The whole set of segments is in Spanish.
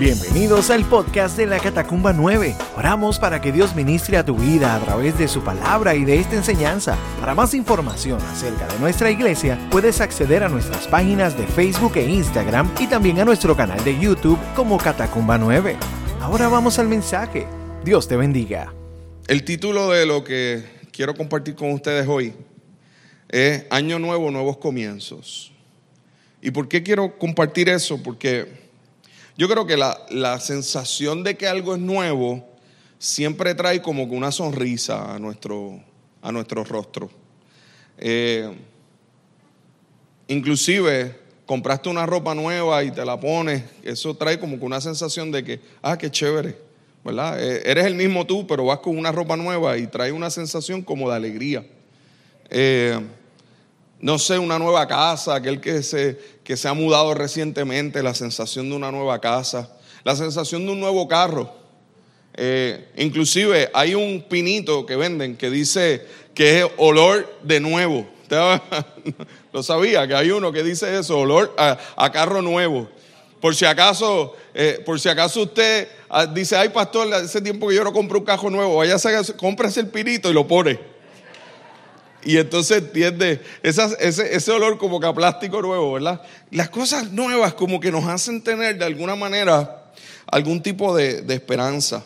Bienvenidos al podcast de la Catacumba 9. Oramos para que Dios ministre a tu vida a través de su palabra y de esta enseñanza. Para más información acerca de nuestra iglesia, puedes acceder a nuestras páginas de Facebook e Instagram y también a nuestro canal de YouTube como Catacumba 9. Ahora vamos al mensaje. Dios te bendiga. El título de lo que quiero compartir con ustedes hoy es Año Nuevo, Nuevos Comienzos. ¿Y por qué quiero compartir eso? Porque yo creo que la, sensación de que algo es nuevo siempre trae como que una sonrisa a nuestro, a nuestro rostro. Eh, inclusive compraste una ropa nueva y te la pones, eso trae como que una sensación de que, ah, qué chévere, ¿verdad? Eh, eres el mismo tú, pero vas con una ropa nueva y trae una sensación como de alegría. Eh, no sé, una nueva casa, aquel que se, que se ha mudado recientemente, la sensación de una nueva casa, la sensación de un nuevo carro. Eh, inclusive hay un pinito que venden que dice que es olor de nuevo. Lo sabía, que hay uno que dice eso, olor a, carro nuevo. Por si acaso, eh, por si acaso usted ah, dice, ay pastor, hace tiempo que yo no compro un carro nuevo, vaya cómprese el pinito y lo pone. Y entonces entiende ese, ese, olor como que a plástico nuevo, ¿verdad? Las cosas nuevas como que nos hacen tener de alguna manera algún tipo de, esperanza.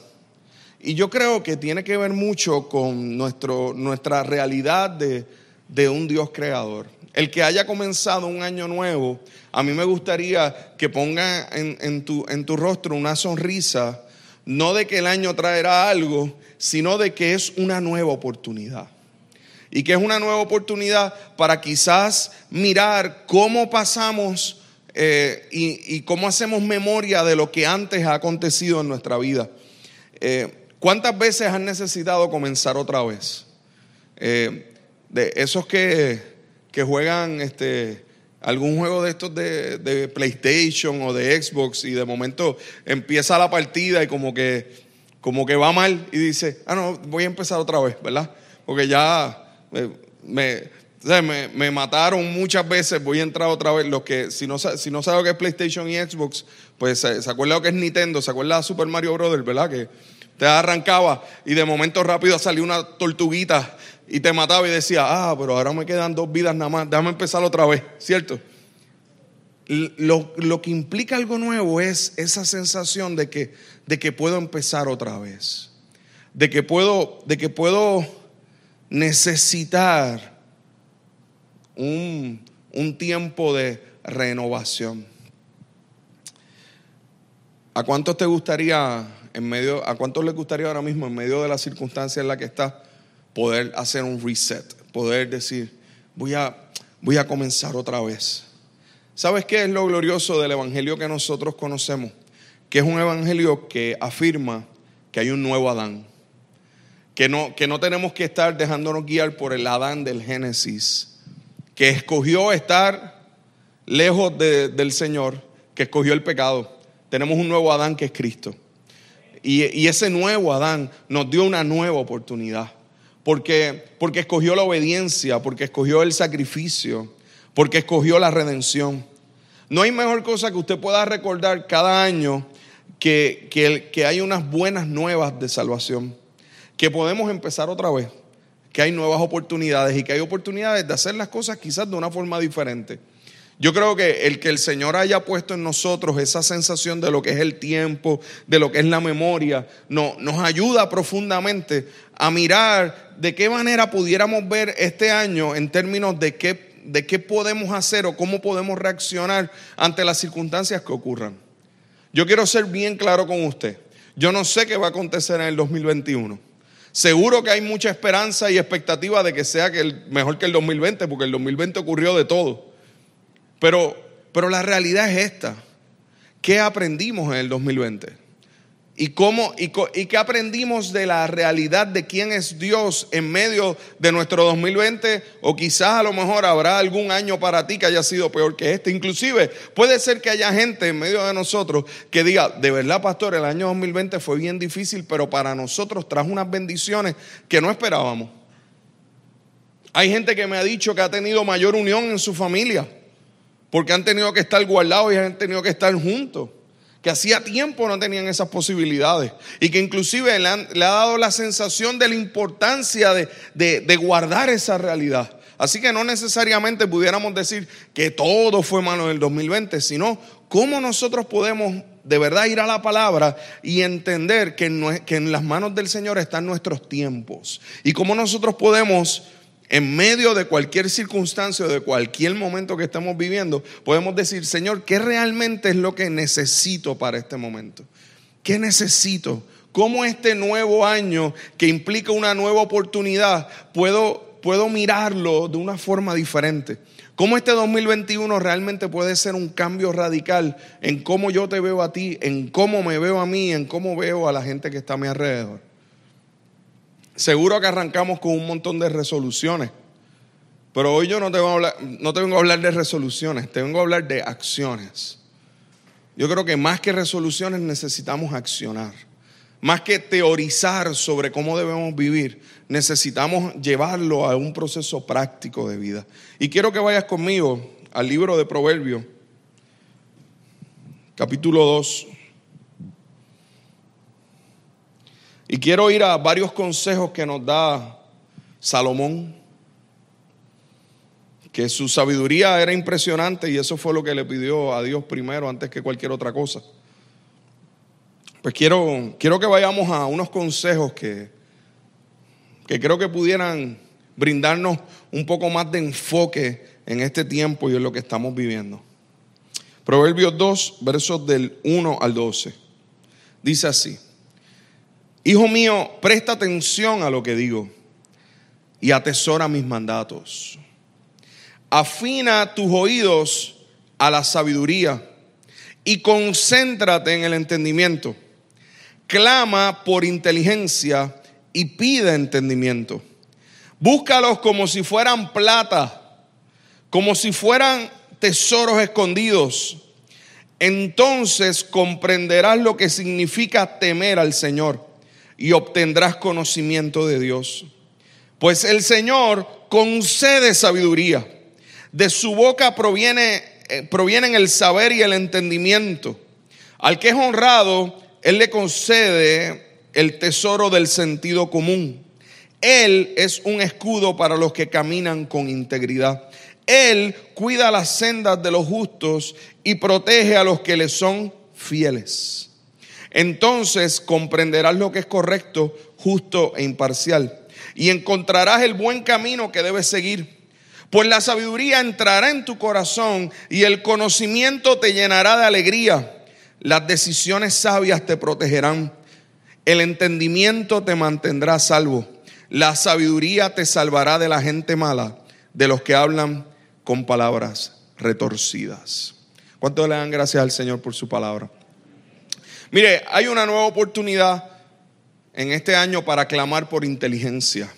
Y yo creo que tiene que ver mucho con nuestro, nuestra realidad de, un Dios creador. El que haya comenzado un año nuevo, a mí me gustaría que ponga en, tu, en tu rostro una sonrisa, no de que el año traerá algo, sino de que es una nueva oportunidad y que es una nueva oportunidad para quizás mirar cómo pasamos eh, y, cómo hacemos memoria de lo que antes ha acontecido en nuestra vida. Eh, ¿Cuántas veces has necesitado comenzar otra vez? Eh, de esos que, que juegan este, algún juego de estos de, de, PlayStation o de Xbox y de momento empieza la partida y como que, como que va mal y dice, ah, no, voy a empezar otra vez, ¿verdad? Porque ya me, me, mataron muchas veces, voy a entrar otra vez. Los que, si no, si no que es PlayStation y Xbox, pues se, se acuerda lo que es Nintendo, se acuerda de Super Mario Brothers, ¿verdad? Que te arrancaba y de momento rápido salió una tortuguita y te mataba y decía, ah, pero ahora me quedan dos vidas nada más, déjame empezar otra vez, ¿cierto? Lo, lo, que implica algo nuevo es esa sensación de que, de que puedo empezar otra vez, de que puedo, de que puedo necesitar un, tiempo de renovación. ¿A cuántos te gustaría, en medio, a cuántos les gustaría ahora mismo, en medio de la circunstancia en la que está, poder hacer un reset, poder decir, voy a, voy a comenzar otra vez? ¿Sabes qué es lo glorioso del evangelio que nosotros conocemos? Que es un evangelio que afirma que hay un nuevo Adán que no, que no tenemos que estar dejándonos guiar por el Adán del Génesis, que escogió estar lejos del Señor, que escogió el pecado. Tenemos un nuevo Adán que es Cristo. Y, y ese nuevo Adán nos dio una nueva oportunidad. Porque, porque escogió la obediencia, porque escogió el sacrificio, porque escogió la redención. No hay mejor cosa que usted pueda recordar cada año que, que, que hay unas buenas nuevas de salvación que podemos empezar otra vez, que hay nuevas oportunidades y que hay oportunidades de hacer las cosas quizás de una forma diferente. Yo creo que el que el Señor haya puesto en nosotros esa sensación de lo que es el tiempo, de lo que es la memoria, no, nos ayuda profundamente a mirar de qué manera pudiéramos ver este año en términos de qué, de qué podemos hacer o cómo podemos reaccionar ante las circunstancias que ocurran. Yo quiero ser bien claro con usted. Yo no sé qué va a acontecer en el 2021. Seguro que hay mucha esperanza y expectativa de que sea que el, mejor que el 2020, porque el 2020 ocurrió de todo. Pero, pero la realidad es esta. ¿Qué aprendimos en el 2020? Y cómo y, qué aprendimos de la realidad de quién es Dios en medio de nuestro 2020 o quizás a lo mejor habrá algún año para ti que haya sido peor que este. Inclusive puede ser que haya gente en medio de nosotros que diga, de verdad pastor, el año 2020 fue bien difícil, pero para nosotros trajo unas bendiciones que no esperábamos. Hay gente que me ha dicho que ha tenido mayor unión en su familia porque han tenido que estar guardados y han tenido que estar juntos. Que hacía tiempo no tenían esas posibilidades y que inclusive le, ha dado la sensación de la importancia de, de guardar esa realidad. Así que no necesariamente pudiéramos decir que todo fue malo en el 2020, sino cómo nosotros podemos de verdad ir a la palabra y entender que en, las manos del Señor están nuestros tiempos. Y cómo nosotros podemos, en medio de cualquier circunstancia o de cualquier momento que estemos viviendo, podemos decir, Señor, ¿qué realmente es lo que necesito para este momento? ¿Qué necesito? ¿Cómo este nuevo año que implica una nueva oportunidad puedo puedo mirarlo de una forma diferente. Cómo este 2021 realmente puede ser un cambio radical en cómo yo te veo a ti, en cómo me veo a mí, en cómo veo a la gente que está a mi alrededor. Seguro que arrancamos con un montón de resoluciones, pero hoy yo no te, no te vengo a hablar de resoluciones, te vengo a hablar de acciones. Yo creo que más que resoluciones necesitamos accionar. Más que teorizar sobre cómo debemos vivir, necesitamos llevarlo a un proceso práctico de vida. Y quiero que vayas conmigo al libro de Proverbios, capítulo 2. Y quiero ir a varios consejos que nos da Salomón, que su sabiduría era impresionante y eso fue lo que le pidió a Dios primero antes que cualquier otra cosa. Pues quiero, quiero que vayamos a unos consejos que, que creo que pudieran brindarnos un poco más de enfoque en este tiempo y en lo que estamos viviendo. Proverbios 2, versos del 1 al 12. Dice así, Hijo mío, presta atención a lo que digo y atesora mis mandatos. Afina tus oídos a la sabiduría y concéntrate en el entendimiento clama por inteligencia y pide entendimiento. Búscalos como si fueran plata, como si fueran tesoros escondidos. Entonces comprenderás lo que significa temer al Señor y obtendrás conocimiento de Dios. Pues el Señor concede sabiduría. De su boca proviene, eh, provienen el saber y el entendimiento. Al que es honrado, él le concede el tesoro del sentido común. Él es un escudo para los que caminan con integridad. Él cuida las sendas de los justos y protege a los que le son fieles. Entonces comprenderás lo que es correcto, justo e imparcial. Y encontrarás el buen camino que debes seguir. Pues la sabiduría entrará en tu corazón y el conocimiento te llenará de alegría. Las decisiones sabias te protegerán. El entendimiento te mantendrá salvo. La sabiduría te salvará de la gente mala, de los que hablan con palabras retorcidas. ¿Cuánto le dan gracias al Señor por su palabra? Mire, hay una nueva oportunidad en este año para clamar por inteligencia,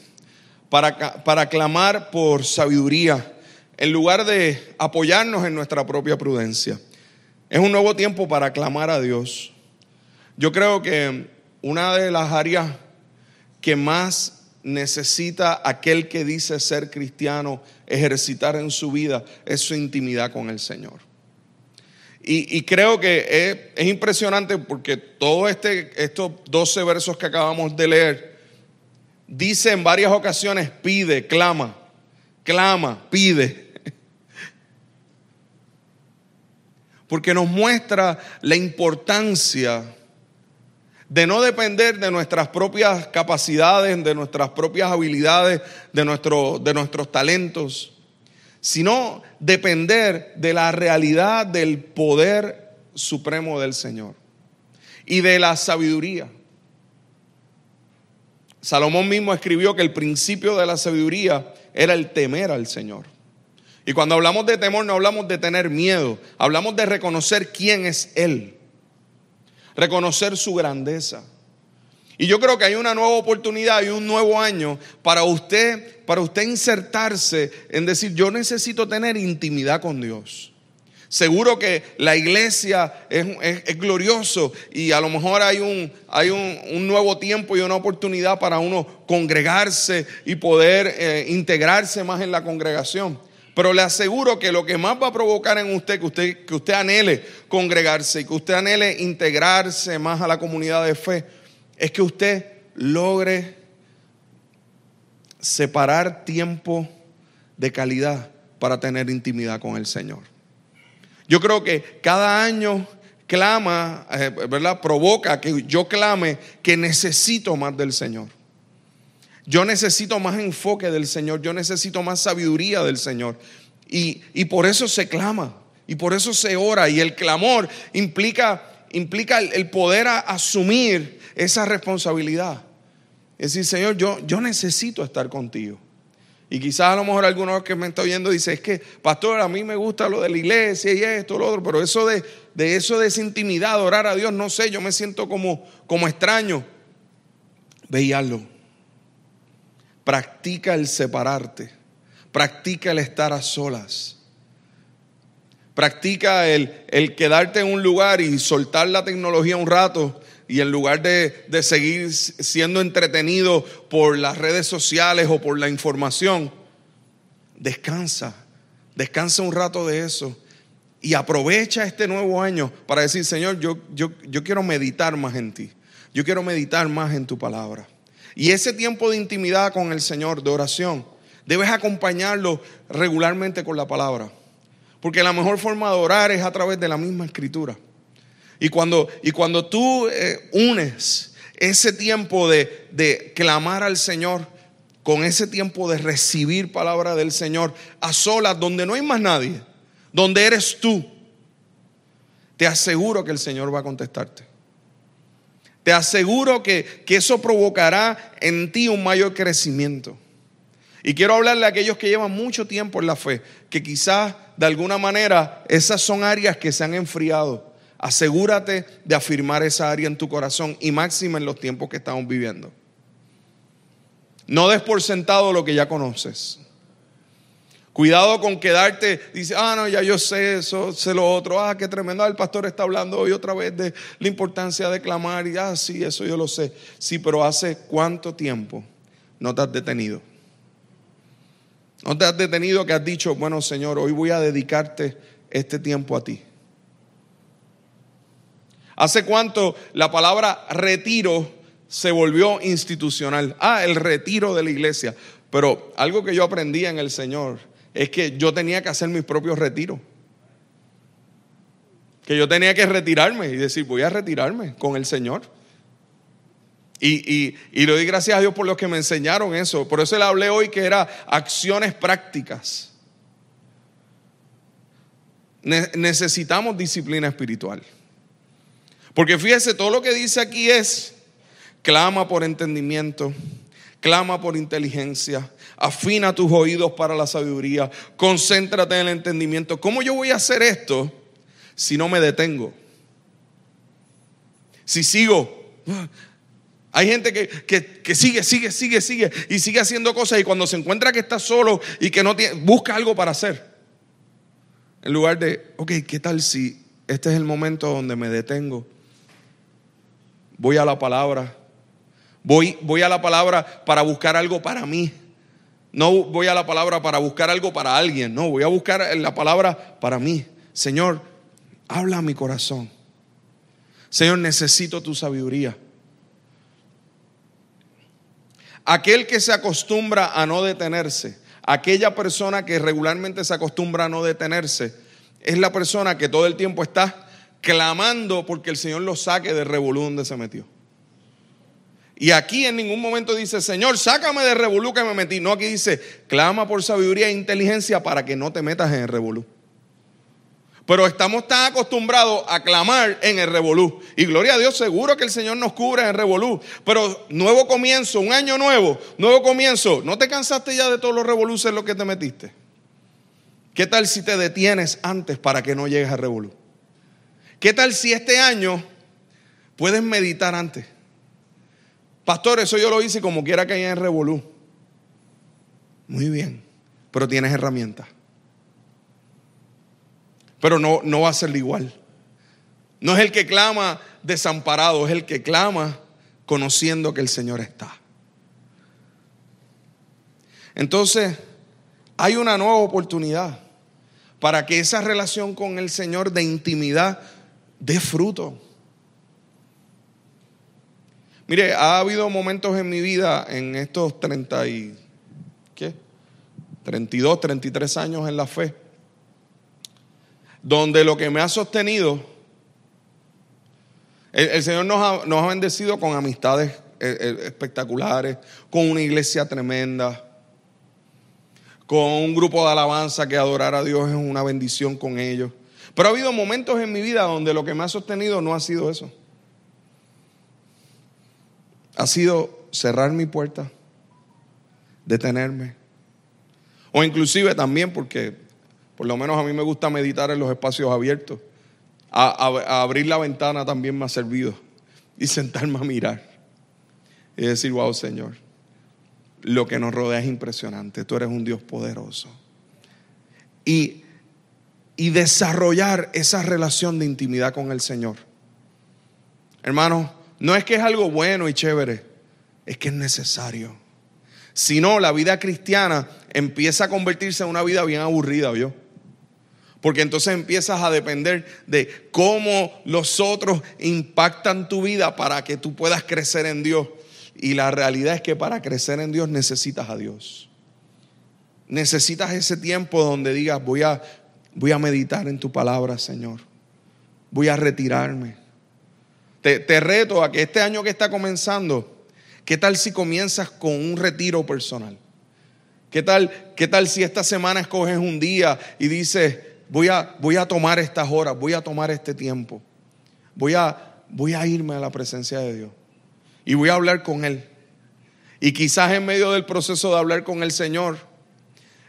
para, para clamar por sabiduría, en lugar de apoyarnos en nuestra propia prudencia. Es un nuevo tiempo para clamar a Dios. Yo creo que una de las áreas que más necesita aquel que dice ser cristiano ejercitar en su vida es su intimidad con el Señor. Y, creo que es, impresionante porque todos este, estos 12 versos que acabamos de leer dice en varias ocasiones pide, clama, clama, pide. porque nos muestra la importancia de no depender de nuestras propias capacidades, de nuestras propias habilidades, de, nuestro, de nuestros talentos, sino depender de la realidad del poder supremo del Señor y de la sabiduría. Salomón mismo escribió que el principio de la sabiduría era el temer al Señor. Y cuando hablamos de temor no hablamos de tener miedo, hablamos de reconocer quién es Él, reconocer su grandeza. Y yo creo que hay una nueva oportunidad y un nuevo año para usted, para usted insertarse en decir, yo necesito tener intimidad con Dios. Seguro que la iglesia es, glorioso y a lo mejor hay, un, hay un, nuevo tiempo y una oportunidad para uno congregarse y poder eh, integrarse más en la congregación. Pero le aseguro que lo que más va a provocar en usted, que usted, que usted anhele congregarse y que usted anhele integrarse más a la comunidad de fe, es que usted logre separar tiempo de calidad para tener intimidad con el Señor. Yo creo que cada año clama, eh, ¿verdad? Provoca que yo clame que necesito más del Señor. Yo necesito más enfoque del Señor, yo necesito más sabiduría del Señor. Y, y por eso se clama, y por eso se ora. Y el clamor implica, implica el, poder asumir esa responsabilidad. Es decir, Señor, yo, yo necesito estar contigo. Y quizás a lo mejor algunos que me están oyendo dice, es que, pastor, a mí me gusta lo de la iglesia y esto, lo otro, pero eso de, de eso de esa intimidad, orar a Dios, no sé, yo me siento como, como extraño. Ve Practica el separarte. Practica el estar a solas. Practica el, el quedarte en un lugar y soltar la tecnología un rato y en lugar de, seguir siendo entretenido por las redes sociales o por la información, descansa, descansa un rato de eso y aprovecha este nuevo año para decir, Señor, yo, yo, yo quiero meditar más en ti, yo quiero meditar más en tu palabra. Y ese tiempo de intimidad con el Señor, de oración, debes acompañarlo regularmente con la palabra. Porque la mejor forma de orar es a través de la misma escritura. Y cuando, y cuando tú eh, unes ese tiempo de, de clamar al Señor con ese tiempo de recibir palabra del Señor a solas, donde no hay más nadie, donde eres tú, te aseguro que el Señor va a contestarte. Te aseguro que, que, eso provocará en ti un mayor crecimiento. Y quiero hablarle a aquellos que llevan mucho tiempo en la fe, que quizás de alguna manera esas son áreas que se han enfriado. Asegúrate de afirmar esa área en tu corazón y máxima en los tiempos que estamos viviendo. No des por sentado lo que ya conoces. Cuidado con quedarte, dice, ah, no, ya yo sé eso, sé lo otro, ah, qué tremendo, ah, el pastor está hablando hoy otra vez de la importancia de clamar y, ah, sí, eso yo lo sé. Sí, pero hace cuánto tiempo no te has detenido. No te has detenido que has dicho, bueno, Señor, hoy voy a dedicarte este tiempo a ti. ¿Hace cuánto la palabra retiro se volvió institucional? Ah, el retiro de la iglesia. Pero algo que yo aprendí en el Señor es que yo tenía que hacer mis propios retiros. Que yo tenía que retirarme y decir, voy a retirarme con el Señor. Y, y, le doy gracias a Dios por los que me enseñaron eso. Por eso le hablé hoy que era acciones prácticas. necesitamos disciplina espiritual. Porque fíjese, todo lo que dice aquí es, clama por entendimiento, clama por inteligencia, afina tus oídos para la sabiduría, concéntrate en el entendimiento. ¿Cómo yo voy a hacer esto si no me detengo? Si sigo... Hay gente que, que, sigue, sigue, sigue, sigue y sigue haciendo cosas y cuando se encuentra que está solo y que no tiene, busca algo para hacer. En lugar de, ok, ¿qué tal si este es el momento donde me detengo voy a la palabra. Voy, voy a la palabra para buscar algo para mí. No voy a la palabra para buscar algo para alguien. No, voy a buscar la palabra para mí. Señor, habla a mi corazón. Señor, necesito tu sabiduría. Aquel que se acostumbra a no detenerse, aquella persona que regularmente se acostumbra a no detenerse, es la persona que todo el tiempo está clamando porque el Señor lo saque del revolú donde se metió. Y aquí en ningún momento dice, Señor, sácame del revolú que me metí. No, aquí dice, clama por sabiduría e inteligencia para que no te metas en el revolú. Pero estamos tan acostumbrados a clamar en el revolú. Y gloria a Dios, seguro que el Señor nos cubre en el revolú. Pero nuevo comienzo, un año nuevo, nuevo comienzo. ¿No te cansaste ya de todos los revolús en los que te metiste? ¿Qué tal si te detienes antes para que no llegues al revolú? ¿Qué tal si este año puedes meditar antes? Pastor, eso yo lo hice como quiera que haya en Revolú. Muy bien, pero tienes herramientas. Pero no, no va a ser igual. No es el que clama desamparado, es el que clama conociendo que el Señor está. Entonces, hay una nueva oportunidad para que esa relación con el Señor de intimidad dé fruto. Mire, ha habido momentos en mi vida, en estos 30 y, ¿qué? 32, 33 años en la fe, donde lo que me ha sostenido, el, Señor nos ha, bendecido con amistades eh, eh, espectaculares, con una iglesia tremenda, con un grupo de alabanza que adorar a Dios es una bendición con ellos. Pero ha habido momentos en mi vida donde lo que me ha sostenido no ha sido eso ha sido cerrar mi puerta, detenerme. O inclusive también porque por lo menos a mí me gusta meditar en los espacios abiertos. A, abrir la ventana también me ha servido. Y sentarme a mirar. Y decir, wow Señor, lo que nos rodea es impresionante. Tú eres un Dios poderoso. Y, y desarrollar esa relación de intimidad con el Señor. Hermanos, no es que es algo bueno y chévere, es que es necesario. Si no, la vida cristiana empieza a convertirse en una vida bien aburrida, ¿vio? Porque entonces empiezas a depender de cómo los otros impactan tu vida para que tú puedas crecer en Dios. Y la realidad es que para crecer en Dios necesitas a Dios. Necesitas ese tiempo donde digas, voy a, voy a meditar en tu palabra, Señor. Voy a retirarme. Te, reto a que este año que está comenzando, ¿qué tal si comienzas con un retiro personal? ¿Qué tal, qué tal si esta semana escoges un día y dices, voy a, voy a tomar estas horas, voy a tomar este tiempo, voy a, voy a irme a la presencia de Dios y voy a hablar con Él? Y quizás en medio del proceso de hablar con el Señor,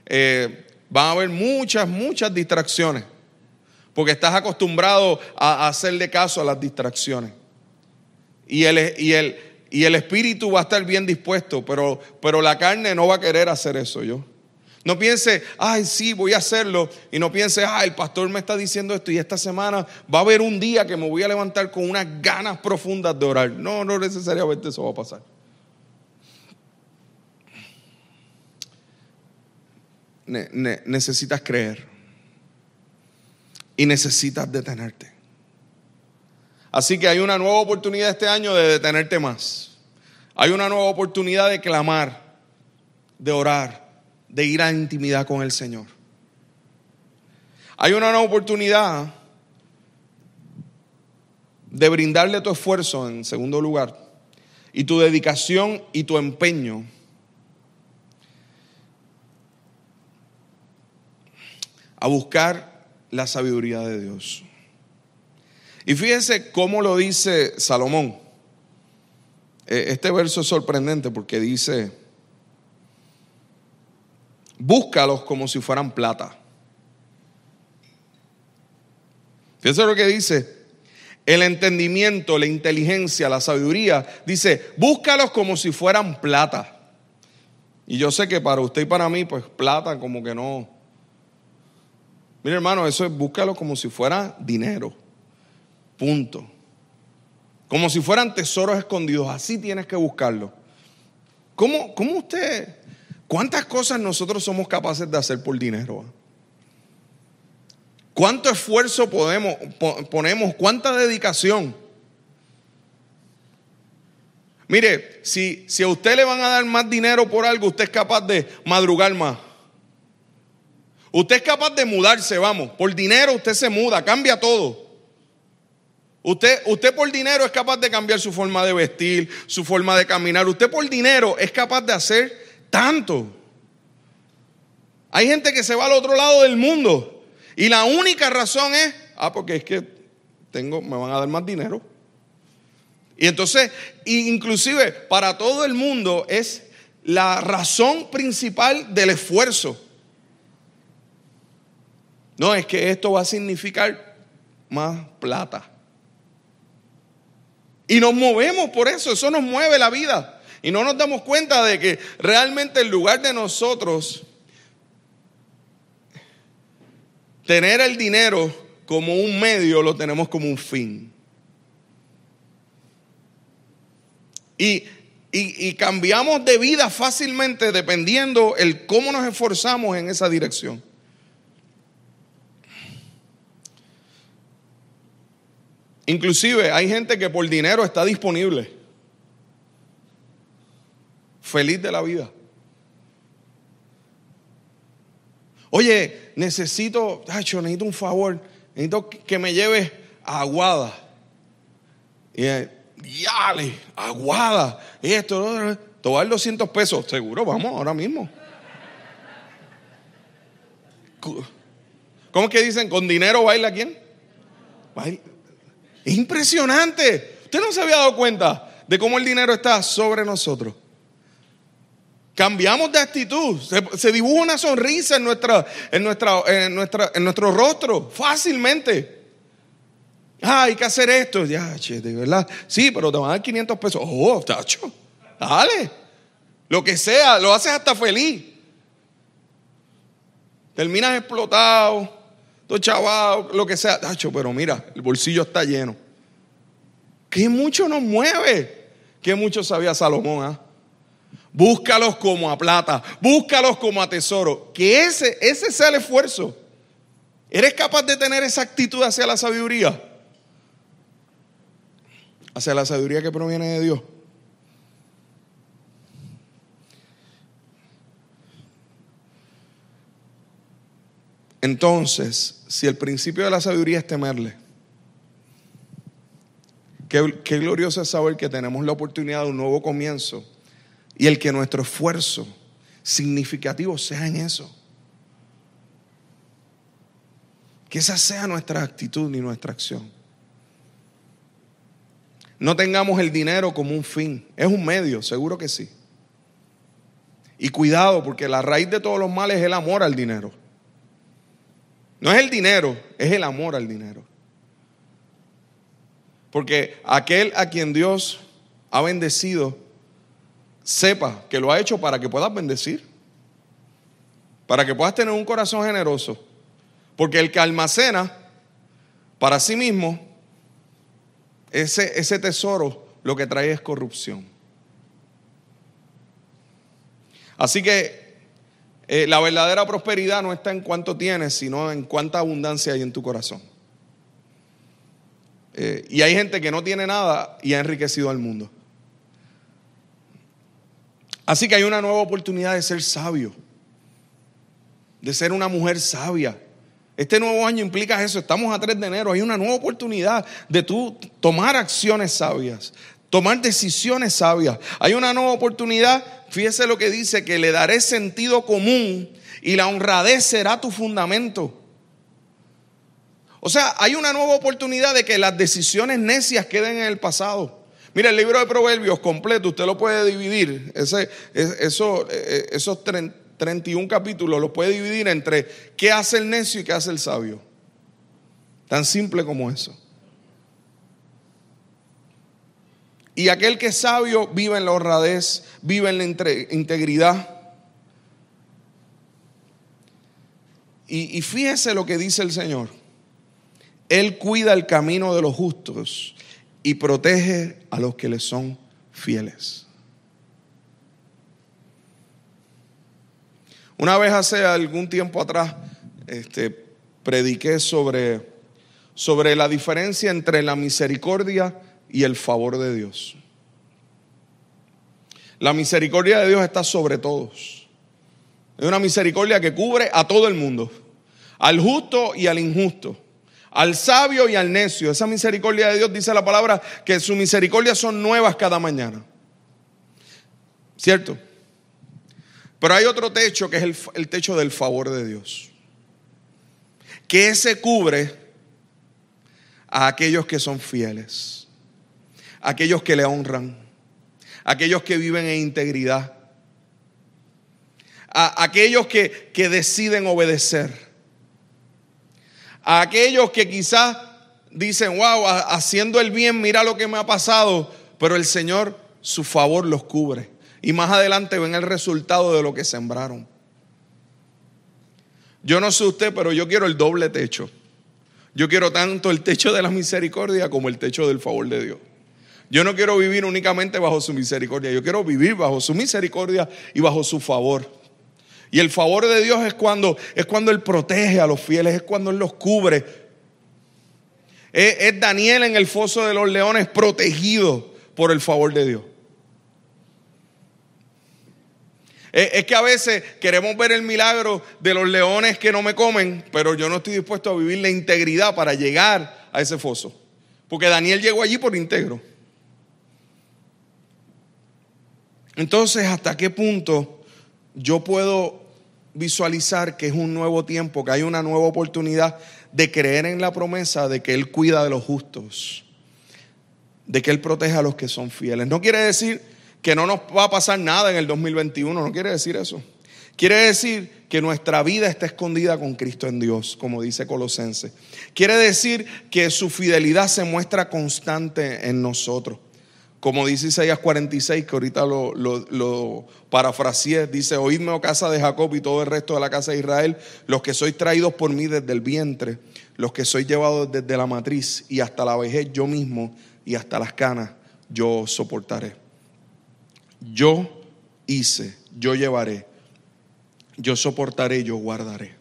eh, van a haber muchas, muchas distracciones, porque estás acostumbrado a hacerle caso a las distracciones. Y el, y el, y el espíritu va a estar bien dispuesto, pero, pero la carne no va a querer hacer eso yo. No piense, ay, sí, voy a hacerlo. Y no piense, ay, el pastor me está diciendo esto y esta semana va a haber un día que me voy a levantar con unas ganas profundas de orar. No, no necesariamente eso va a pasar. Necesitas creer. Y necesitas detenerte. Así que hay una nueva oportunidad este año de detenerte más. Hay una nueva oportunidad de clamar, de orar, de ir a intimidad con el Señor. Hay una nueva oportunidad de brindarle tu esfuerzo en segundo lugar y tu dedicación y tu empeño a buscar la sabiduría de Dios. Y fíjense cómo lo dice Salomón. E, este verso es sorprendente porque dice, búscalos como si fueran plata. Fíjense lo que dice, el entendimiento, la inteligencia, la sabiduría, dice, búscalos como si fueran plata. Y yo sé que para usted y para mí, pues plata como que no. Mire hermano, eso es búscalos como si fuera dinero. Punto. Como si fueran tesoros escondidos. Así tienes que buscarlo. ¿Cómo, ¿Cómo, usted, cuántas cosas nosotros somos capaces de hacer por dinero? ¿Cuánto esfuerzo podemos, ponemos? ¿Cuánta dedicación? Mire, si, si a usted le van a dar más dinero por algo, usted es capaz de madrugar más. Usted es capaz de mudarse, vamos. Por dinero usted se muda, cambia todo. Usted, usted por dinero es capaz de cambiar su forma de vestir, su forma de caminar. Usted por dinero es capaz de hacer tanto. Hay gente que se va al otro lado del mundo y la única razón es, ah, porque es que tengo, me van a dar más dinero. Y entonces, inclusive para todo el mundo es la razón principal del esfuerzo. No, es que esto va a significar más plata. Y nos movemos por eso, eso nos mueve la vida. Y no nos damos cuenta de que realmente en lugar de nosotros tener el dinero como un medio, lo tenemos como un fin. Y Y, y cambiamos de vida fácilmente dependiendo el cómo nos esforzamos en esa dirección. Inclusive hay gente que por dinero está disponible. Feliz de la vida. Oye, necesito, tacho, necesito un favor. Necesito que me lleves a Aguada. Y yale, Aguada. Y esto, tomar 200 pesos. Seguro, vamos ahora mismo. ¿Cómo es que dicen? ¿Con dinero baila quién? Baila. Es impresionante. Usted no se había dado cuenta de cómo el dinero está sobre nosotros. Cambiamos de actitud. Se, dibuja una sonrisa en, nuestra, en, nuestra, en, nuestra, en nuestro rostro fácilmente. Ah, hay que hacer esto. Ya, che, de verdad. Sí, pero te van a dar 500 pesos. Oh, tacho. Dale. Lo que sea, lo haces hasta feliz. Terminas explotado chaval, lo que sea. Tacho, pero mira, el bolsillo está lleno. Que mucho nos mueve. Que mucho sabía Salomón, ¿ah? Búscalos como a plata, búscalos como a tesoro. Que ese, ese sea el esfuerzo. ¿Eres capaz de tener esa actitud hacia la sabiduría? Hacia la sabiduría que proviene de Dios. Entonces, si el principio de la sabiduría es temerle, qué, glorioso es saber que tenemos la oportunidad de un nuevo comienzo y el que nuestro esfuerzo significativo sea en eso. Que esa sea nuestra actitud y nuestra acción. No tengamos el dinero como un fin, es un medio, seguro que sí. Y cuidado, porque la raíz de todos los males es el amor al dinero. No es el dinero, es el amor al dinero. Porque aquel a quien Dios ha bendecido, sepa que lo ha hecho para que puedas bendecir. Para que puedas tener un corazón generoso. Porque el que almacena para sí mismo, ese, ese tesoro lo que trae es corrupción. Así que eh, la verdadera prosperidad no está en cuánto tienes, sino en cuánta abundancia hay en tu corazón. Eh, y hay gente que no tiene nada y ha enriquecido al mundo. Así que hay una nueva oportunidad de ser sabio, de ser una mujer sabia. Este nuevo año implica eso, estamos a 3 de enero, hay una nueva oportunidad de tú tomar acciones sabias, tomar decisiones sabias. Hay una nueva oportunidad, fíjese lo que dice, que le daré sentido común y la honradez será tu fundamento. O sea, hay una nueva oportunidad de que las decisiones necias queden en el pasado. Mira, el libro de Proverbios completo, usted lo puede dividir, ese, eso, eh, esos 31 capítulos los puede dividir entre qué hace el necio y qué hace el sabio. Tan simple como eso. Y aquel que es sabio vive en la honradez, vive en la integridad. Y, fíjese lo que dice el Señor. Él cuida el camino de los justos y protege a los que le son fieles. Una vez hace algún tiempo atrás, este, prediqué sobre, sobre la diferencia entre la misericordia y el favor de Dios. La misericordia de Dios está sobre todos. Es una misericordia que cubre a todo el mundo, al justo y al injusto, al sabio y al necio. Esa misericordia de Dios dice la palabra que su misericordia son nuevas cada mañana. ¿Cierto? Pero hay otro techo que es el, el techo del favor de Dios. Que ese cubre a aquellos que son fieles aquellos que le honran, aquellos que viven en integridad, a aquellos que, que deciden obedecer, a aquellos que quizás dicen, wow, haciendo el bien, mira lo que me ha pasado, pero el Señor su favor los cubre. Y más adelante ven el resultado de lo que sembraron. Yo no sé usted, pero yo quiero el doble techo. Yo quiero tanto el techo de la misericordia como el techo del favor de Dios. Yo no quiero vivir únicamente bajo su misericordia, yo quiero vivir bajo su misericordia y bajo su favor. Y el favor de Dios es cuando, es cuando Él protege a los fieles, es cuando Él los cubre. Es, es Daniel en el foso de los leones protegido por el favor de Dios. Es que a veces queremos ver el milagro de los leones que no me comen, pero yo no estoy dispuesto a vivir la integridad para llegar a ese foso. Porque Daniel llegó allí por íntegro. Entonces, ¿hasta qué punto yo puedo visualizar que es un nuevo tiempo, que hay una nueva oportunidad de creer en la promesa de que Él cuida de los justos, de que Él protege a los que son fieles? No quiere decir que no nos va a pasar nada en el 2021, no quiere decir eso. Quiere decir que nuestra vida está escondida con Cristo en Dios, como dice Colosense. Quiere decir que su fidelidad se muestra constante en nosotros. Como dice Isaías 46, que ahorita lo, lo, parafraseé, dice, oídme, oh casa de Jacob y todo el resto de la casa de Israel, los que sois traídos por mí desde el vientre, los que sois llevados desde la matriz y hasta la vejez yo mismo y hasta las canas yo soportaré. Yo hice, yo llevaré, yo soportaré, yo guardaré.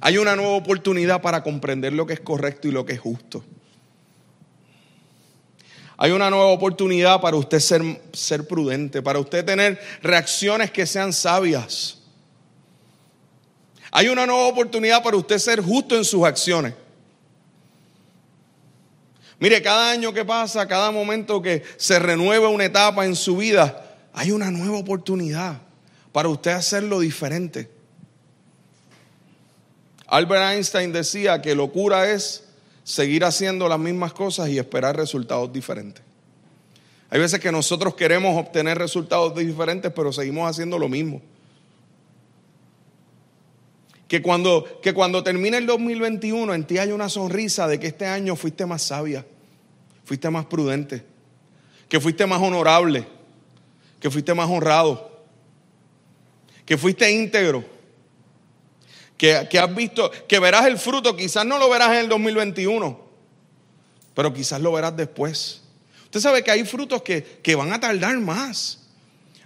Hay una nueva oportunidad para comprender lo que es correcto y lo que es justo. Hay una nueva oportunidad para usted ser, ser prudente, para usted tener reacciones que sean sabias. Hay una nueva oportunidad para usted ser justo en sus acciones. Mire, cada año que pasa, cada momento que se renueva una etapa en su vida, hay una nueva oportunidad para usted hacerlo diferente. Albert Einstein decía que locura es seguir haciendo las mismas cosas y esperar resultados diferentes. Hay veces que nosotros queremos obtener resultados diferentes, pero seguimos haciendo lo mismo. Que cuando, que cuando termine el 2021 en ti hay una sonrisa de que este año fuiste más sabia, fuiste más prudente, que fuiste más honorable, que fuiste más honrado, que fuiste íntegro, que, has visto, que verás el fruto, quizás no lo verás en el 2021, pero quizás lo verás después. Usted sabe que hay frutos que, que van a tardar más.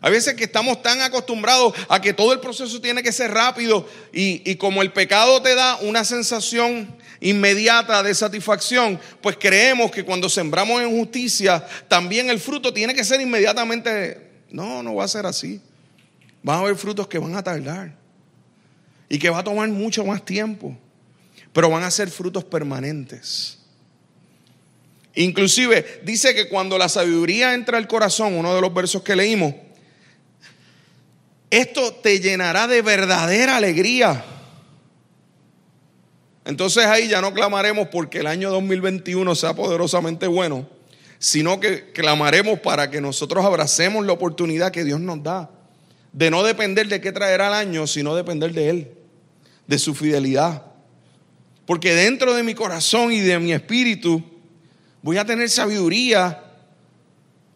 A veces que estamos tan acostumbrados a que todo el proceso tiene que ser rápido y, como el pecado te da una sensación inmediata de satisfacción, pues creemos que cuando sembramos en justicia, también el fruto tiene que ser inmediatamente... No, no va a ser así. Van a haber frutos que van a tardar y que va a tomar mucho más tiempo, pero van a ser frutos permanentes. Inclusive dice que cuando la sabiduría entra al corazón, uno de los versos que leímos, esto te llenará de verdadera alegría. Entonces ahí ya no clamaremos porque el año 2021 sea poderosamente bueno, sino que clamaremos para que nosotros abracemos la oportunidad que Dios nos da de no depender de qué traerá el año, sino depender de Él, de su fidelidad. Porque dentro de mi corazón y de mi espíritu voy a tener sabiduría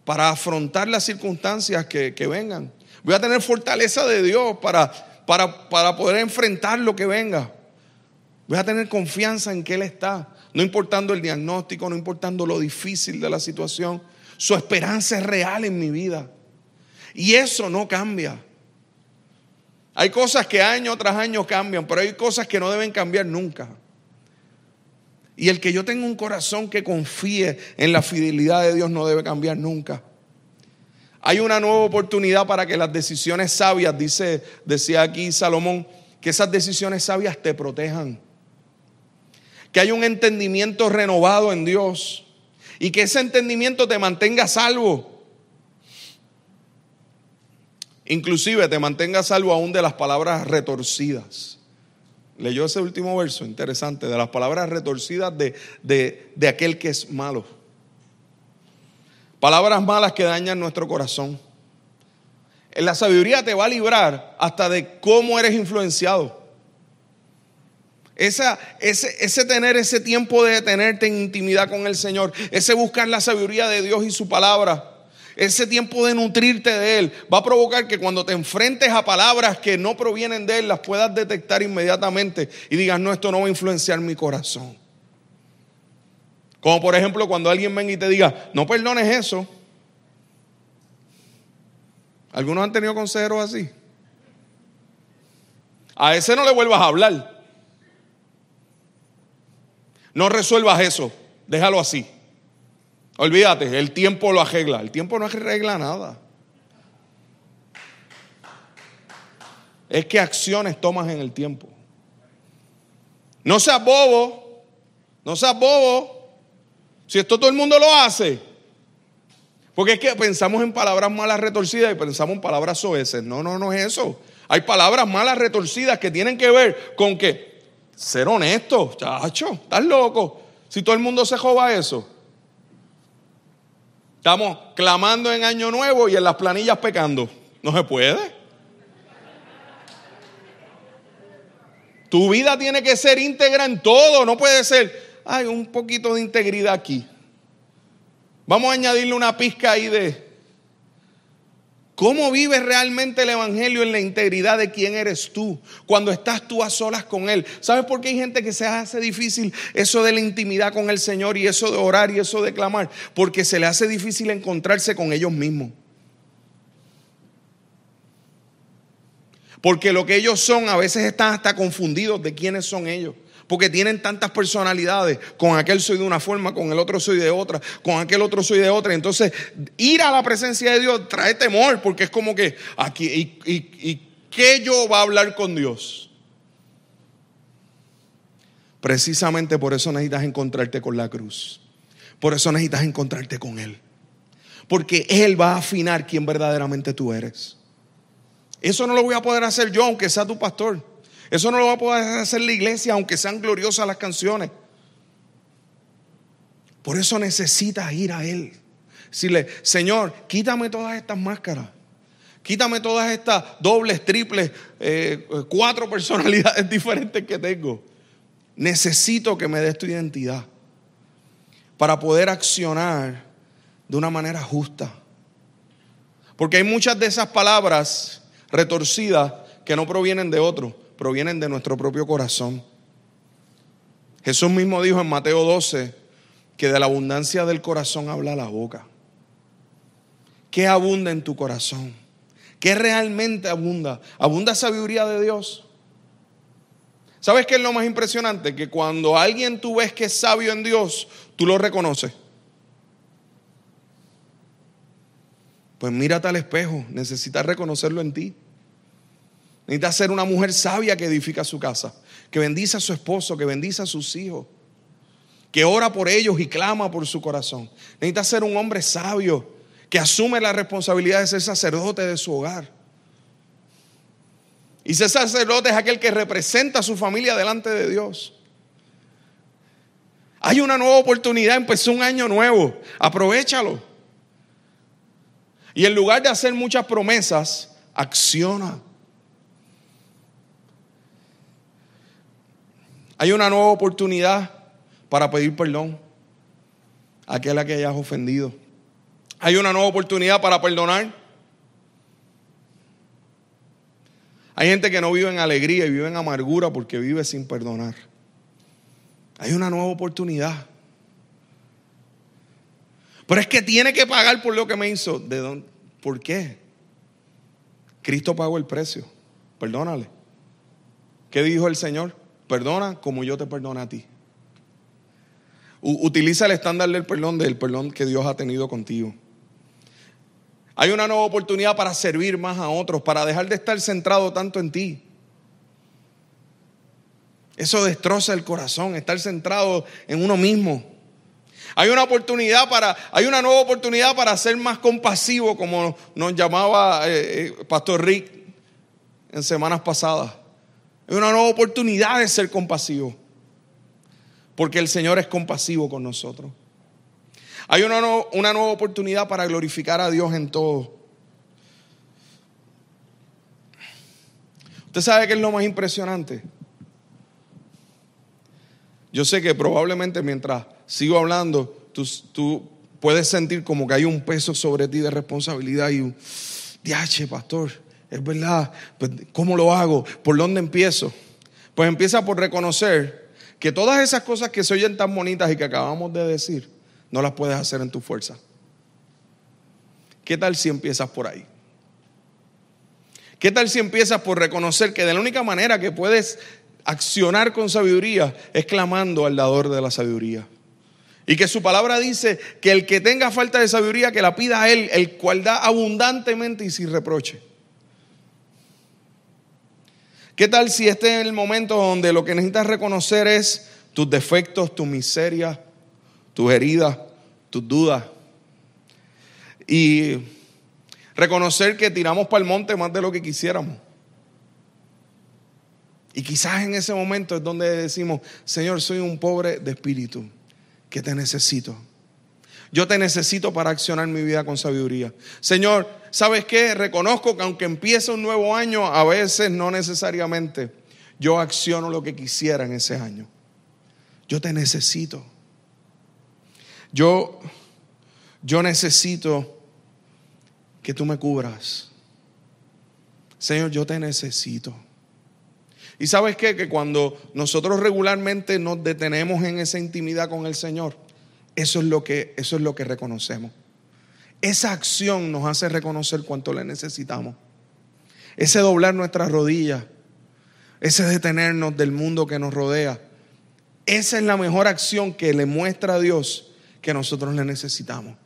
para afrontar las circunstancias que, que vengan. Voy a tener fortaleza de Dios para, para, para poder enfrentar lo que venga. Voy a tener confianza en que Él está. No importando el diagnóstico, no importando lo difícil de la situación. Su esperanza es real en mi vida. Y eso no cambia. Hay cosas que año tras año cambian, pero hay cosas que no deben cambiar nunca. Y el que yo tenga un corazón que confíe en la fidelidad de Dios no debe cambiar nunca. Hay una nueva oportunidad para que las decisiones sabias, dice, decía aquí Salomón, que esas decisiones sabias te protejan. Que hay un entendimiento renovado en Dios y que ese entendimiento te mantenga salvo. Inclusive te mantenga salvo aún de las palabras retorcidas. Leyó ese último verso, interesante, de las palabras retorcidas de, de, de aquel que es malo. Palabras malas que dañan nuestro corazón. La sabiduría te va a librar hasta de cómo eres influenciado. Esa, ese, ese, tener ese tiempo de tenerte en intimidad con el Señor, ese buscar la sabiduría de Dios y su palabra, ese tiempo de nutrirte de Él, va a provocar que cuando te enfrentes a palabras que no provienen de Él, las puedas detectar inmediatamente y digas, no, esto no va a influenciar mi corazón. Como por ejemplo cuando alguien venga y te diga, no perdones eso. ¿Algunos han tenido consejeros así? A ese no le vuelvas a hablar. No resuelvas eso. Déjalo así. Olvídate, el tiempo lo arregla. El tiempo no arregla nada. Es que acciones tomas en el tiempo. No seas bobo. No seas bobo. Si esto todo el mundo lo hace. Porque es que pensamos en palabras malas retorcidas y pensamos en palabras soeces. No, no, no es eso. Hay palabras malas retorcidas que tienen que ver con que ser honesto, chacho, estás loco. Si todo el mundo se joba eso. Estamos clamando en Año Nuevo y en las planillas pecando. No se puede. Tu vida tiene que ser íntegra en todo. No puede ser, hay un poquito de integridad aquí. Vamos a añadirle una pizca ahí de cómo vives realmente el Evangelio en la integridad de quién eres tú, cuando estás tú a solas con Él. ¿Sabes por qué hay gente que se hace difícil eso de la intimidad con el Señor y eso de orar y eso de clamar? Porque se le hace difícil encontrarse con ellos mismos. Porque lo que ellos son a veces están hasta confundidos de quiénes son ellos porque tienen tantas personalidades. Con aquel soy de una forma, con el otro soy de otra, con aquel otro soy de otra. Entonces, ir a la presencia de Dios trae temor, porque es como que aquí, ¿y, y qué yo va a hablar con Dios? Precisamente por eso necesitas encontrarte con la cruz. Por eso necesitas encontrarte con Él. Porque Él va a afinar quién verdaderamente tú eres. Eso no lo voy a poder hacer yo, aunque sea tu pastor. Eso no lo va a poder hacer la iglesia, aunque sean gloriosas las canciones. Por eso necesitas ir a Él. Decirle, Señor, quítame todas estas máscaras. Quítame todas estas dobles, triples, eh, cuatro personalidades diferentes que tengo. Necesito que me des tu identidad para poder accionar de una manera justa. Porque hay muchas de esas palabras retorcidas que no provienen de otro, provienen de nuestro propio corazón. Jesús mismo dijo en Mateo 12 que de la abundancia del corazón habla la boca. ¿Qué abunda en tu corazón? ¿Qué realmente abunda? ¿Abunda sabiduría de Dios? ¿Sabes qué es lo más impresionante? Que cuando alguien tú ves que es sabio en Dios, tú lo reconoces. Pues mírate al espejo, necesitas reconocerlo en ti. Necesita ser una mujer sabia que edifica su casa, que bendice a su esposo, que bendice a sus hijos, que ora por ellos y clama por su corazón. Necesita ser un hombre sabio que asume la responsabilidad de ser sacerdote de su hogar. Y ser sacerdote es aquel que representa a su familia delante de Dios. Hay una nueva oportunidad, empezó un año nuevo, aprovechalo. Y en lugar de hacer muchas promesas, acciona. Hay una nueva oportunidad para pedir perdón a aquel a que hayas ofendido. Hay una nueva oportunidad para perdonar. Hay gente que no vive en alegría y vive en amargura porque vive sin perdonar. Hay una nueva oportunidad. Pero es que tiene que pagar por lo que me hizo. ¿De dónde? ¿Por qué? Cristo pagó el precio. Perdónale. ¿Qué dijo el Señor? Perdona como yo te perdono a ti. Utiliza el estándar del perdón, del perdón que Dios ha tenido contigo. Hay una nueva oportunidad para servir más a otros, para dejar de estar centrado tanto en ti. Eso destroza el corazón, estar centrado en uno mismo. Hay una oportunidad para, hay una nueva oportunidad para ser más compasivo, como nos llamaba eh, eh, Pastor Rick en semanas pasadas. Hay una nueva oportunidad de ser compasivo. Porque el Señor es compasivo con nosotros. Hay una, una nueva oportunidad para glorificar a Dios en todo. ¿Usted sabe qué es lo más impresionante? Yo sé que probablemente mientras sigo hablando, tú, tú puedes sentir como que hay un peso sobre ti de responsabilidad y un, diache, pastor, es verdad, pues, ¿cómo lo hago? ¿Por dónde empiezo? Pues empieza por reconocer que todas esas cosas que se oyen tan bonitas y que acabamos de decir, no las puedes hacer en tu fuerza. ¿Qué tal si empiezas por ahí? ¿Qué tal si empiezas por reconocer que de la única manera que puedes accionar con sabiduría es clamando al dador de la sabiduría? Y que su palabra dice que el que tenga falta de sabiduría, que la pida a Él, el cual da abundantemente y sin reproche. ¿Qué tal si este es el momento donde lo que necesitas reconocer es tus defectos, tu miseria, tus heridas, tus dudas? Y reconocer que tiramos para el monte más de lo que quisiéramos. Y quizás en ese momento es donde decimos, Señor, soy un pobre de espíritu que te necesito. Yo te necesito para accionar mi vida con sabiduría. Señor, ¿sabes qué? Reconozco que aunque empiece un nuevo año, a veces no necesariamente yo acciono lo que quisiera en ese año. Yo te necesito. Yo, yo necesito que tú me cubras. Señor, yo te necesito. Y sabes qué? Que cuando nosotros regularmente nos detenemos en esa intimidad con el Señor, eso es lo que, eso es lo que reconocemos. Esa acción nos hace reconocer cuánto le necesitamos. Ese doblar nuestras rodillas, ese detenernos del mundo que nos rodea, esa es la mejor acción que le muestra a Dios que nosotros le necesitamos.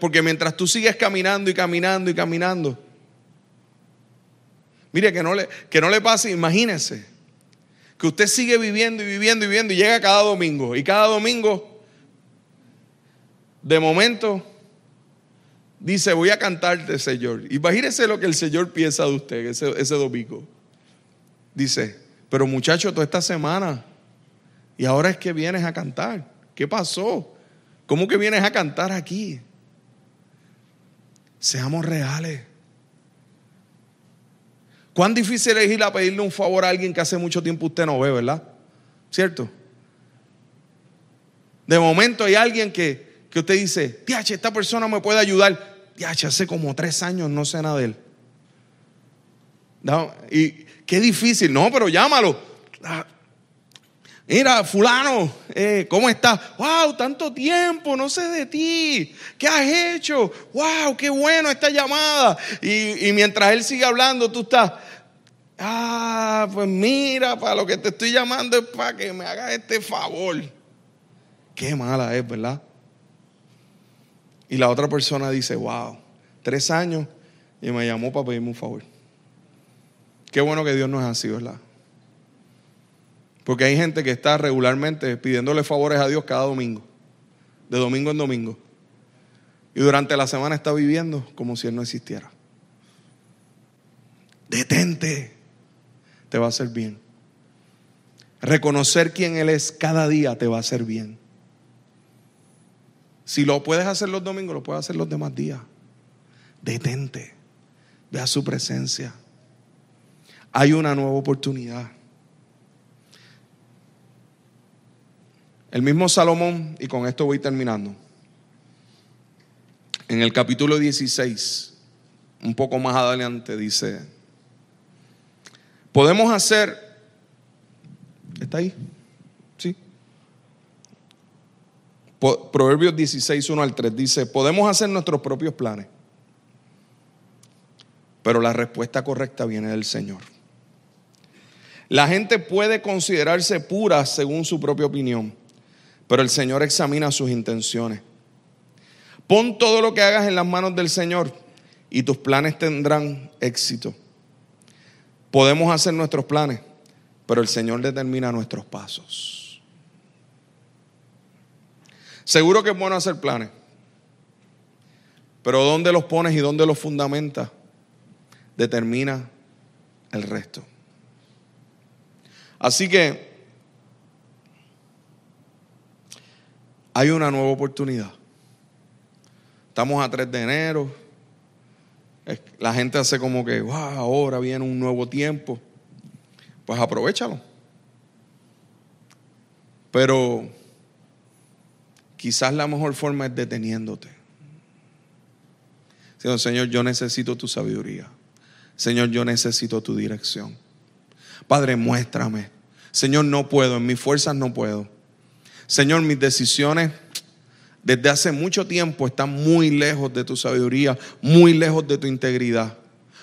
Porque mientras tú sigues caminando y caminando y caminando, Mire, que no le, que no le pase, imagínense, que usted sigue viviendo y viviendo y viviendo y llega cada domingo. Y cada domingo, de momento, dice, voy a cantarte, Señor. Imagínese lo que el Señor piensa de usted ese, ese domingo. Dice, pero muchacho, toda esta semana, y ahora es que vienes a cantar. ¿Qué pasó? ¿Cómo que vienes a cantar aquí? Seamos reales. ¿Cuán difícil es ir a pedirle un favor a alguien que hace mucho tiempo usted no ve, verdad? ¿Cierto? De momento hay alguien que, que usted dice, Tiache, esta persona me puede ayudar. Tiache, hace como tres años no sé nada de él. y qué difícil. No, pero llámalo. Ah, mira, fulano, eh, ¿cómo estás? Wow, tanto tiempo, no sé de ti. ¿Qué has hecho? Wow, qué bueno esta llamada. Y, y mientras él sigue hablando, tú estás, Ah, pues mira, para lo que te estoy llamando es para que me hagas este favor. Qué mala es, ¿verdad? Y la otra persona dice, wow, tres años y me llamó para pedirme un favor. Qué bueno que Dios no es así, ¿verdad? Porque hay gente que está regularmente pidiéndole favores a Dios cada domingo, de domingo en domingo. Y durante la semana está viviendo como si Él no existiera. Detente te va a hacer bien. Reconocer quién Él es cada día te va a hacer bien. Si lo puedes hacer los domingos, lo puedes hacer los demás días. Detente. Ve a su presencia. Hay una nueva oportunidad. El mismo Salomón, y con esto voy terminando, en el capítulo 16, un poco más adelante, dice, Podemos hacer, ¿está ahí? Sí. Proverbios 16, 1 al 3 dice, podemos hacer nuestros propios planes, pero la respuesta correcta viene del Señor. La gente puede considerarse pura según su propia opinión, pero el Señor examina sus intenciones. Pon todo lo que hagas en las manos del Señor y tus planes tendrán éxito. Podemos hacer nuestros planes, pero el Señor determina nuestros pasos. Seguro que es bueno hacer planes, pero dónde los pones y dónde los fundamentas determina el resto. Así que hay una nueva oportunidad. Estamos a 3 de enero la gente hace como que, wow, ahora viene un nuevo tiempo. Pues aprovechalo. Pero quizás la mejor forma es deteniéndote. Señor, yo necesito tu sabiduría. Señor, yo necesito tu dirección. Padre, muéstrame. Señor, no puedo, en mis fuerzas no puedo. Señor, mis decisiones desde hace mucho tiempo están muy lejos de tu sabiduría, muy lejos de tu integridad,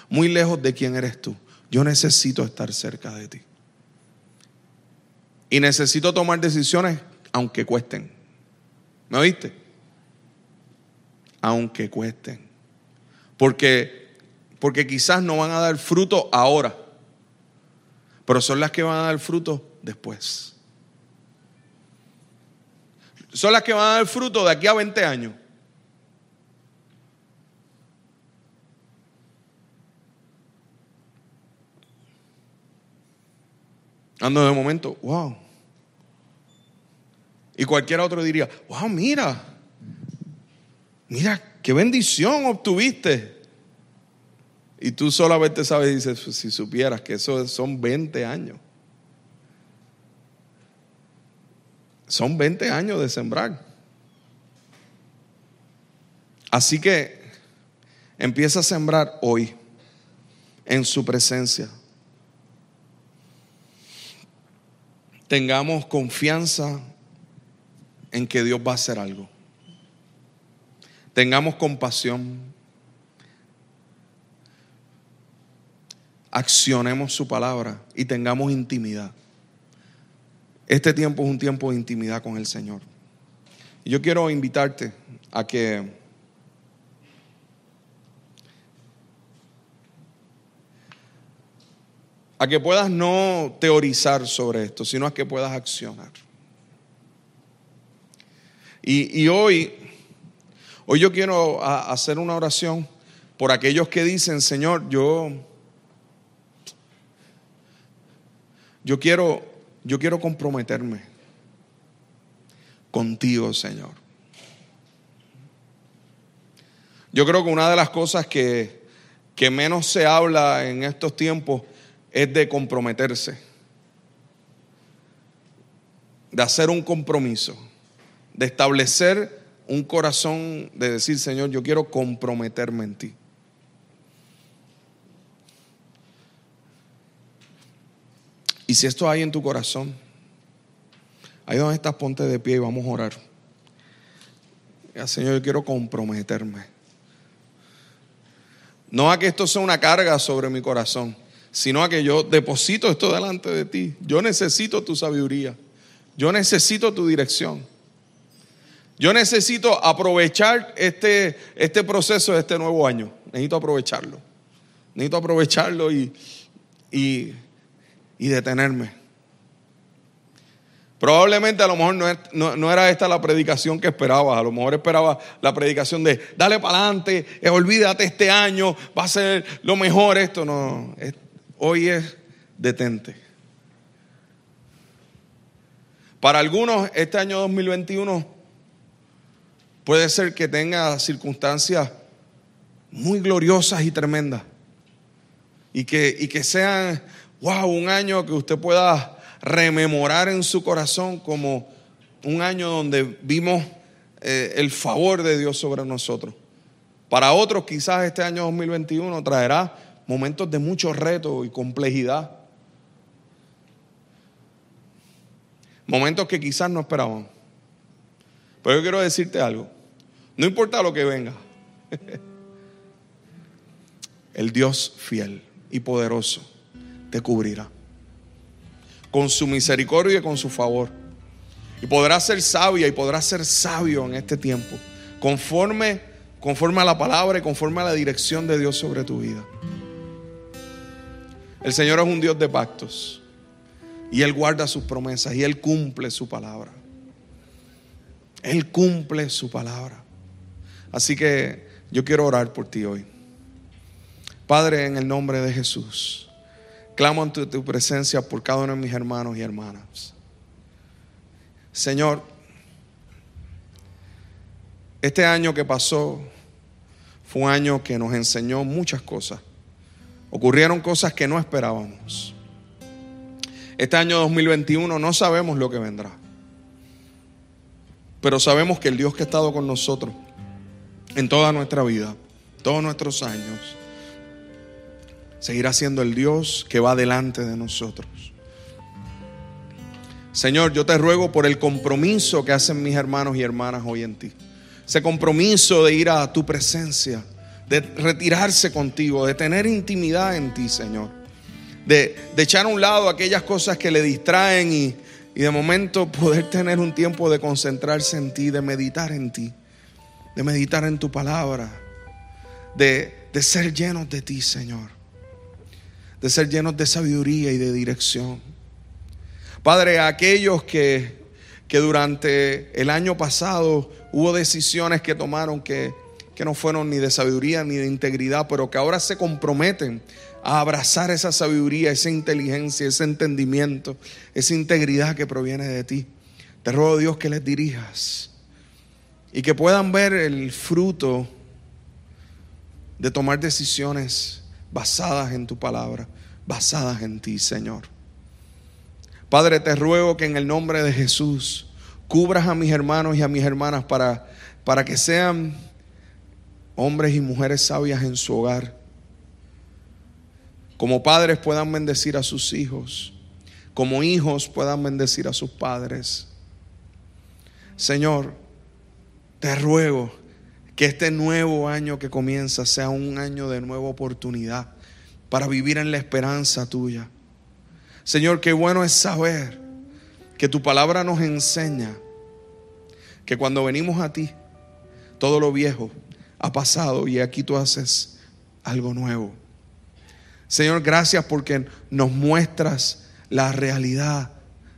muy lejos de quién eres tú. Yo necesito estar cerca de ti. Y necesito tomar decisiones aunque cuesten. ¿Me oíste? Aunque cuesten. Porque, porque quizás no van a dar fruto ahora, pero son las que van a dar fruto después. Son las que van a dar fruto de aquí a 20 años. Ando de momento, wow. Y cualquier otro diría, wow, mira, mira, qué bendición obtuviste. Y tú solamente sabes dices, si supieras que eso son 20 años. Son 20 años de sembrar. Así que empieza a sembrar hoy en su presencia. Tengamos confianza en que Dios va a hacer algo. Tengamos compasión. Accionemos su palabra y tengamos intimidad. Este tiempo es un tiempo de intimidad con el Señor. Yo quiero invitarte a que a que puedas no teorizar sobre esto, sino a que puedas accionar. Y, hoy, hoy yo quiero hacer una oración por aquellos que dicen, Señor, yo, yo quiero, yo quiero comprometerme contigo, Señor. Yo creo que una de las cosas que, que menos se habla en estos tiempos es de comprometerse, de hacer un compromiso de establecer un corazón de decir, Señor, yo quiero comprometerme en ti. Y si esto hay en tu corazón, ahí donde estás, ponte de pie y vamos a orar. Señor, yo quiero comprometerme. No a que esto sea una carga sobre mi corazón, sino a que yo deposito esto delante de ti. Yo necesito tu sabiduría. Yo necesito tu dirección. Yo necesito aprovechar este, este proceso de este nuevo año. Necesito aprovecharlo. Necesito aprovecharlo y, y, detenerme. Probablemente a lo mejor no, no, era esta la predicación que esperabas. A lo mejor esperaba la predicación de dale para adelante, eh, olvídate este año, va a ser lo mejor esto. No, hoy es detente. Para algunos, este año 2021 Puede ser que tenga circunstancias muy gloriosas y tremendas. Y que, y que sean, wow, un año que usted pueda rememorar en su corazón como un año donde vimos eh, el favor de Dios sobre nosotros. Para otros quizás este año 2021 traerá momentos de mucho reto y complejidad. Momentos que quizás no esperaban. Pero yo quiero decirte algo. No importa lo que venga. El Dios fiel y poderoso te cubrirá. Con su misericordia y con su favor. Y podrás ser sabia y podrás ser sabio en este tiempo. Conforme, conforme a la palabra y conforme a la dirección de Dios sobre tu vida. El Señor es un Dios de pactos. Y Él guarda sus promesas y Él cumple su palabra. Él cumple su palabra. Así que yo quiero orar por ti hoy. Padre, en el nombre de Jesús, clamo ante tu presencia por cada uno de mis hermanos y hermanas. Señor, este año que pasó fue un año que nos enseñó muchas cosas. Ocurrieron cosas que no esperábamos. Este año 2021 no sabemos lo que vendrá. Pero sabemos que el Dios que ha estado con nosotros en toda nuestra vida, todos nuestros años, seguirá siendo el Dios que va delante de nosotros. Señor, yo te ruego por el compromiso que hacen mis hermanos y hermanas hoy en ti. Ese compromiso de ir a tu presencia, de retirarse contigo, de tener intimidad en ti, Señor. De, echar a un lado aquellas cosas que le distraen y, y de momento poder tener un tiempo de concentrarse en ti, de meditar en ti, de meditar en tu palabra, de, de ser llenos de ti, Señor. De ser llenos de sabiduría y de dirección. Padre, aquellos que, que durante el año pasado hubo decisiones que tomaron que, que no fueron ni de sabiduría ni de integridad, pero que ahora se comprometen a abrazar esa sabiduría, esa inteligencia, ese entendimiento, esa integridad que proviene de ti. Te ruego, Dios, que les dirijas y que puedan ver el fruto de tomar decisiones basadas en tu palabra, basadas en ti, Señor. Padre, te ruego que en el nombre de Jesús cubras a mis hermanos y a mis hermanas para, para que sean hombres y mujeres sabias en su hogar. Como padres puedan bendecir a sus hijos, como hijos puedan bendecir a sus padres. Señor, te ruego que este nuevo año que comienza sea un año de nueva oportunidad para vivir en la esperanza tuya. Señor, qué bueno es saber que tu palabra nos enseña que cuando venimos a ti, todo lo viejo ha pasado y aquí tú haces algo nuevo. Señor, gracias porque nos muestras la realidad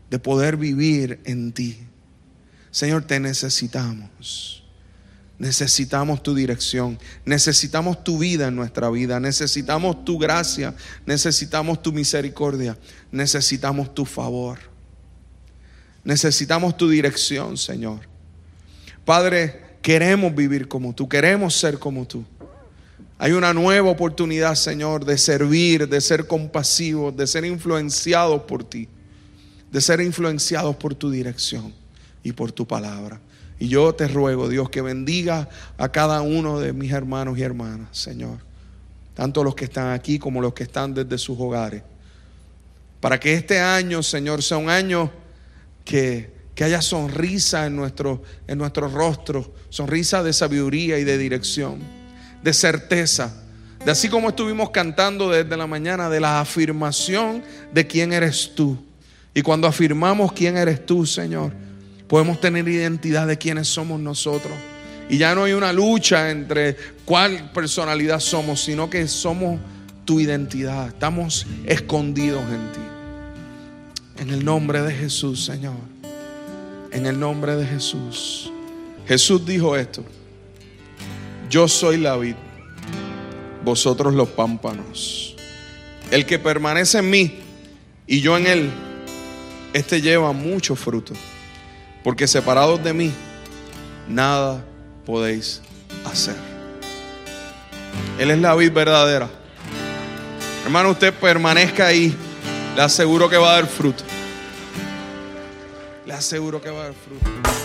de poder vivir en ti. Señor, te necesitamos. Necesitamos tu dirección, necesitamos tu vida en nuestra vida, necesitamos tu gracia, necesitamos tu misericordia, necesitamos tu favor, necesitamos tu dirección, Señor. Padre, queremos vivir como tú, queremos ser como tú. Hay una nueva oportunidad, Señor, de servir, de ser compasivos, de ser influenciados por ti, de ser influenciados por tu dirección y por tu palabra. Y yo te ruego, Dios, que bendiga a cada uno de mis hermanos y hermanas, Señor. Tanto los que están aquí como los que están desde sus hogares. Para que este año, Señor, sea un año que, haya sonrisa en nuestro, en nuestro rostro, sonrisa de sabiduría y de dirección, de certeza. De así como estuvimos cantando desde la mañana, de la afirmación de quién eres tú. Y cuando afirmamos quién eres tú, Señor, podemos tener identidad de quiénes somos nosotros. Y ya no hay una lucha entre cuál personalidad somos, sino que somos tu identidad. Estamos escondidos en ti. En el nombre de Jesús, Señor. En el nombre de Jesús. Jesús dijo esto. Yo soy la vid, vosotros los pámpanos. El que permanece en mí y yo en él, este lleva mucho fruto porque separados de mí, nada podéis hacer. Él es la vid verdadera. Hermano, usted permanezca ahí. Le aseguro que va a dar fruto. Le aseguro que va a dar fruto.